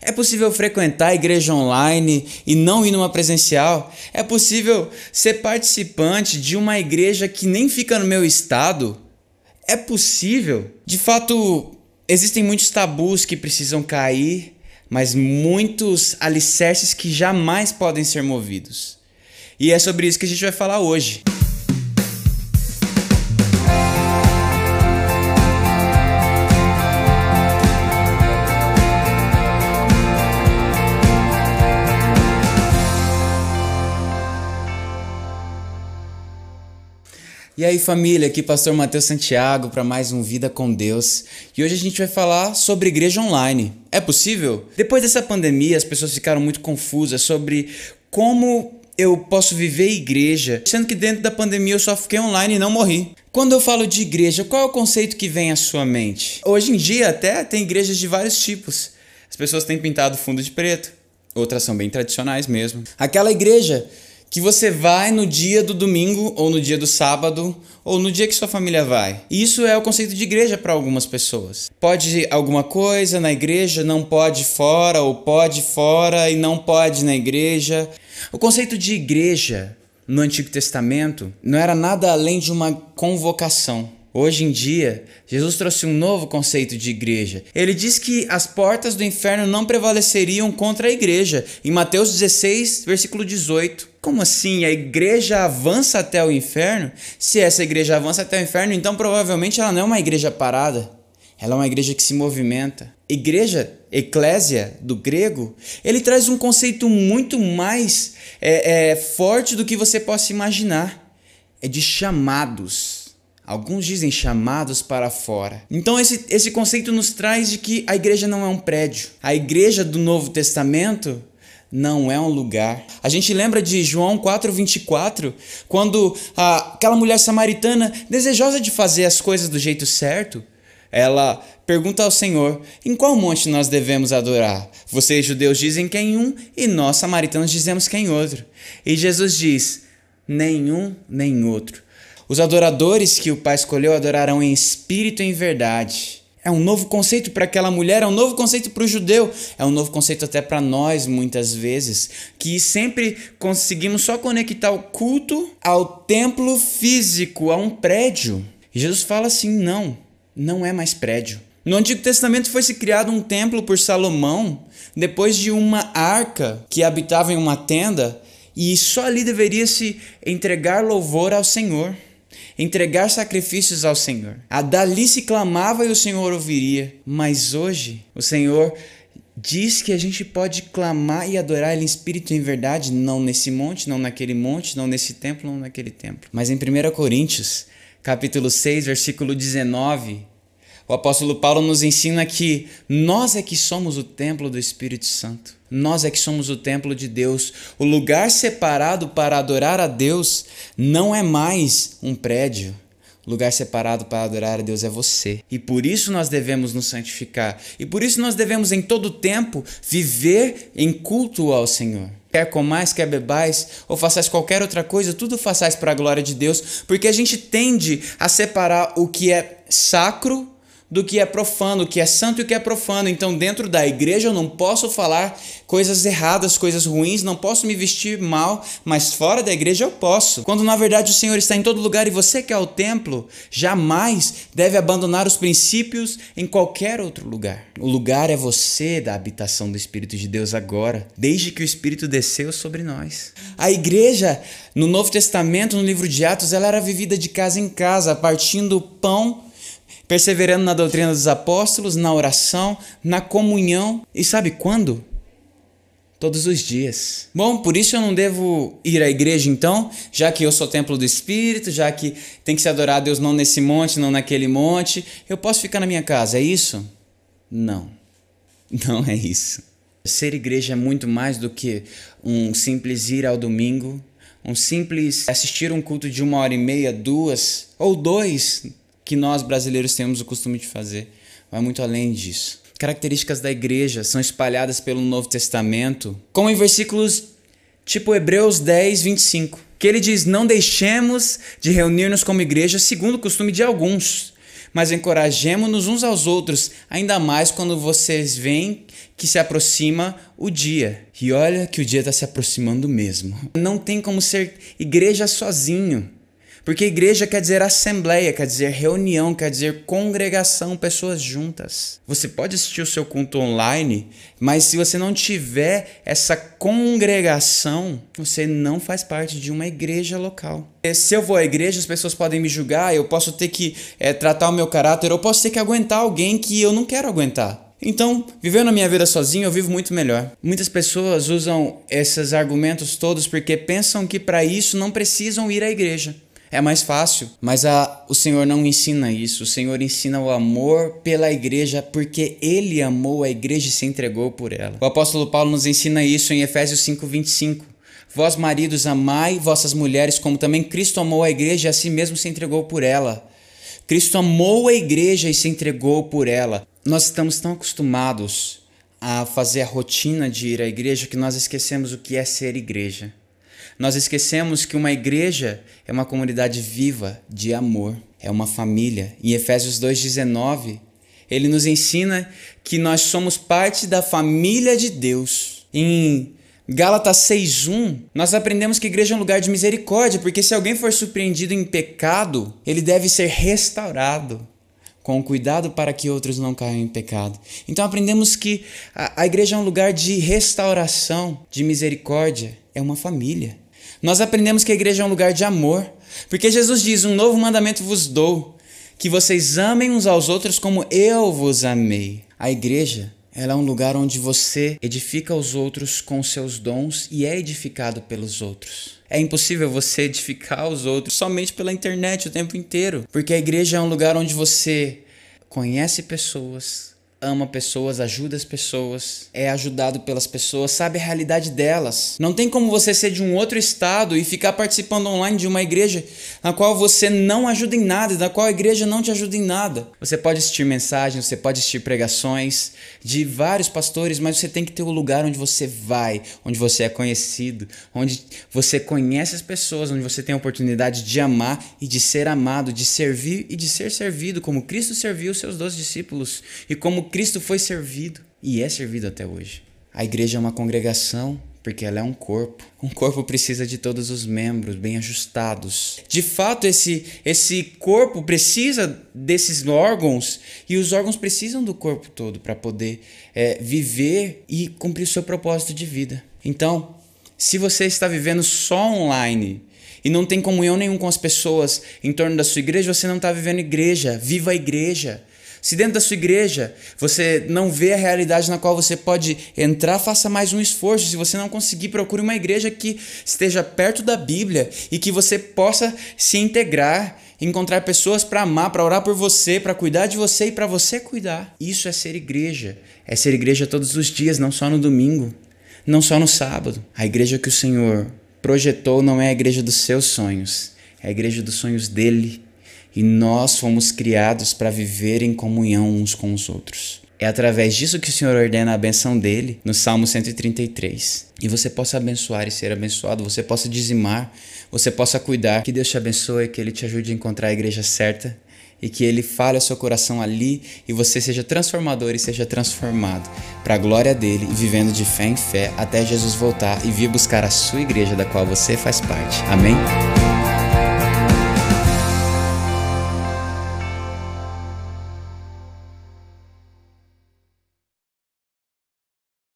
É possível frequentar a igreja online e não ir numa presencial? É possível ser participante de uma igreja que nem fica no meu estado? É possível? De fato, existem muitos tabus que precisam cair, mas muitos alicerces que jamais podem ser movidos. E é sobre isso que a gente vai falar hoje. E aí, família, aqui Pastor Matheus Santiago para mais um Vida com Deus. E hoje a gente vai falar sobre igreja online. É possível? Depois dessa pandemia, as pessoas ficaram muito confusas sobre como eu posso viver igreja, sendo que dentro da pandemia eu só fiquei online e não morri. Quando eu falo de igreja, qual é o conceito que vem à sua mente? Hoje em dia até tem igrejas de vários tipos. As pessoas têm pintado fundo de preto, outras são bem tradicionais mesmo. Aquela igreja que você vai no dia do domingo ou no dia do sábado ou no dia que sua família vai. Isso é o conceito de igreja para algumas pessoas. Pode alguma coisa na igreja, não pode fora ou pode fora e não pode na igreja. O conceito de igreja no Antigo Testamento não era nada além de uma convocação. Hoje em dia, Jesus trouxe um novo conceito de igreja. Ele diz que as portas do inferno não prevaleceriam contra a igreja. Em Mateus 16, versículo 18. Como assim? A igreja avança até o inferno? Se essa igreja avança até o inferno, então provavelmente ela não é uma igreja parada. Ela é uma igreja que se movimenta. Igreja, eclésia, do grego, ele traz um conceito muito mais é, é, forte do que você possa imaginar. É de chamados. Alguns dizem chamados para fora. Então, esse, esse conceito nos traz de que a igreja não é um prédio. A igreja do Novo Testamento não é um lugar. A gente lembra de João 4,24, quando a, aquela mulher samaritana, desejosa de fazer as coisas do jeito certo, ela pergunta ao Senhor: em qual monte nós devemos adorar? Vocês, judeus, dizem que é em um, e nós, samaritanos, dizemos que é em outro. E Jesus diz: nenhum nem outro os adoradores que o Pai escolheu adorarão em espírito e em verdade. É um novo conceito para aquela mulher, é um novo conceito para o judeu, é um novo conceito até para nós, muitas vezes, que sempre conseguimos só conectar o culto ao templo físico, a um prédio. E Jesus fala assim: não, não é mais prédio. No Antigo Testamento foi se criado um templo por Salomão, depois de uma arca que habitava em uma tenda, e só ali deveria se entregar louvor ao Senhor entregar sacrifícios ao Senhor. A dali se clamava e o Senhor ouviria. Mas hoje, o Senhor diz que a gente pode clamar e adorar Ele em espírito e em verdade, não nesse monte, não naquele monte, não nesse templo, não naquele templo. Mas em 1 Coríntios, capítulo 6, versículo 19, o apóstolo Paulo nos ensina que nós é que somos o templo do Espírito Santo. Nós é que somos o templo de Deus. O lugar separado para adorar a Deus não é mais um prédio. O lugar separado para adorar a Deus é você. E por isso nós devemos nos santificar. E por isso nós devemos em todo tempo viver em culto ao Senhor. Quer comais, quer bebais, ou façais qualquer outra coisa, tudo façais para a glória de Deus, porque a gente tende a separar o que é sacro do que é profano, o que é santo e o que é profano. Então, dentro da igreja, eu não posso falar coisas erradas, coisas ruins, não posso me vestir mal, mas fora da igreja eu posso. Quando na verdade o Senhor está em todo lugar e você que é o templo, jamais deve abandonar os princípios em qualquer outro lugar. O lugar é você da habitação do Espírito de Deus agora, desde que o Espírito desceu sobre nós. A igreja, no Novo Testamento, no livro de Atos, ela era vivida de casa em casa, partindo o pão perseverando na doutrina dos apóstolos, na oração, na comunhão. E sabe quando? Todos os dias. Bom, por isso eu não devo ir à igreja então, já que eu sou templo do Espírito, já que tem que se adorar a Deus não nesse monte, não naquele monte. Eu posso ficar na minha casa, é isso? Não. Não é isso. Ser igreja é muito mais do que um simples ir ao domingo, um simples assistir um culto de uma hora e meia, duas ou dois que nós brasileiros temos o costume de fazer. Vai muito além disso. Características da igreja são espalhadas pelo Novo Testamento, como em versículos tipo Hebreus 10, 25, que ele diz: Não deixemos de reunir-nos como igreja segundo o costume de alguns, mas encorajemos-nos uns aos outros, ainda mais quando vocês veem que se aproxima o dia. E olha que o dia está se aproximando mesmo. Não tem como ser igreja sozinho. Porque igreja quer dizer assembleia, quer dizer reunião, quer dizer congregação, pessoas juntas. Você pode assistir o seu culto online, mas se você não tiver essa congregação, você não faz parte de uma igreja local. Se eu vou à igreja, as pessoas podem me julgar, eu posso ter que é, tratar o meu caráter, eu posso ter que aguentar alguém que eu não quero aguentar. Então, vivendo a minha vida sozinho, eu vivo muito melhor. Muitas pessoas usam esses argumentos todos porque pensam que para isso não precisam ir à igreja é mais fácil. Mas a, o Senhor não ensina isso. O Senhor ensina o amor pela igreja porque ele amou a igreja e se entregou por ela. O apóstolo Paulo nos ensina isso em Efésios 5:25. Vós maridos amai vossas mulheres como também Cristo amou a igreja e a si mesmo se entregou por ela. Cristo amou a igreja e se entregou por ela. Nós estamos tão acostumados a fazer a rotina de ir à igreja que nós esquecemos o que é ser igreja. Nós esquecemos que uma igreja é uma comunidade viva de amor, é uma família. Em Efésios 2,19, ele nos ensina que nós somos parte da família de Deus. Em Gálatas 6:1, nós aprendemos que a igreja é um lugar de misericórdia, porque se alguém for surpreendido em pecado, ele deve ser restaurado com cuidado para que outros não caiam em pecado. Então aprendemos que a, a igreja é um lugar de restauração, de misericórdia, é uma família. Nós aprendemos que a igreja é um lugar de amor, porque Jesus diz: Um novo mandamento vos dou, que vocês amem uns aos outros como eu vos amei. A igreja ela é um lugar onde você edifica os outros com seus dons e é edificado pelos outros. É impossível você edificar os outros somente pela internet o tempo inteiro, porque a igreja é um lugar onde você conhece pessoas, ama pessoas, ajuda as pessoas, é ajudado pelas pessoas, sabe a realidade delas. Não tem como você ser de um outro estado e ficar participando online de uma igreja na qual você não ajuda em nada, na qual a igreja não te ajuda em nada. Você pode assistir mensagens, você pode assistir pregações de vários pastores, mas você tem que ter o um lugar onde você vai, onde você é conhecido, onde você conhece as pessoas, onde você tem a oportunidade de amar e de ser amado, de servir e de ser servido, como Cristo serviu os seus doze discípulos e como Cristo foi servido e é servido até hoje. A igreja é uma congregação porque ela é um corpo. Um corpo precisa de todos os membros bem ajustados. De fato, esse, esse corpo precisa desses órgãos e os órgãos precisam do corpo todo para poder é, viver e cumprir o seu propósito de vida. Então, se você está vivendo só online e não tem comunhão nenhum com as pessoas em torno da sua igreja, você não está vivendo igreja. Viva a igreja. Se dentro da sua igreja você não vê a realidade na qual você pode entrar, faça mais um esforço. Se você não conseguir, procure uma igreja que esteja perto da Bíblia e que você possa se integrar, encontrar pessoas para amar, para orar por você, para cuidar de você e para você cuidar. Isso é ser igreja. É ser igreja todos os dias, não só no domingo, não só no sábado. A igreja que o Senhor projetou não é a igreja dos seus sonhos, é a igreja dos sonhos dele e nós fomos criados para viver em comunhão uns com os outros. É através disso que o Senhor ordena a benção dele no Salmo 133. E você possa abençoar e ser abençoado, você possa dizimar, você possa cuidar. Que Deus te abençoe, que Ele te ajude a encontrar a igreja certa e que Ele fale ao seu coração ali e você seja transformador e seja transformado para a glória dele vivendo de fé em fé até Jesus voltar e vir buscar a sua igreja da qual você faz parte. Amém?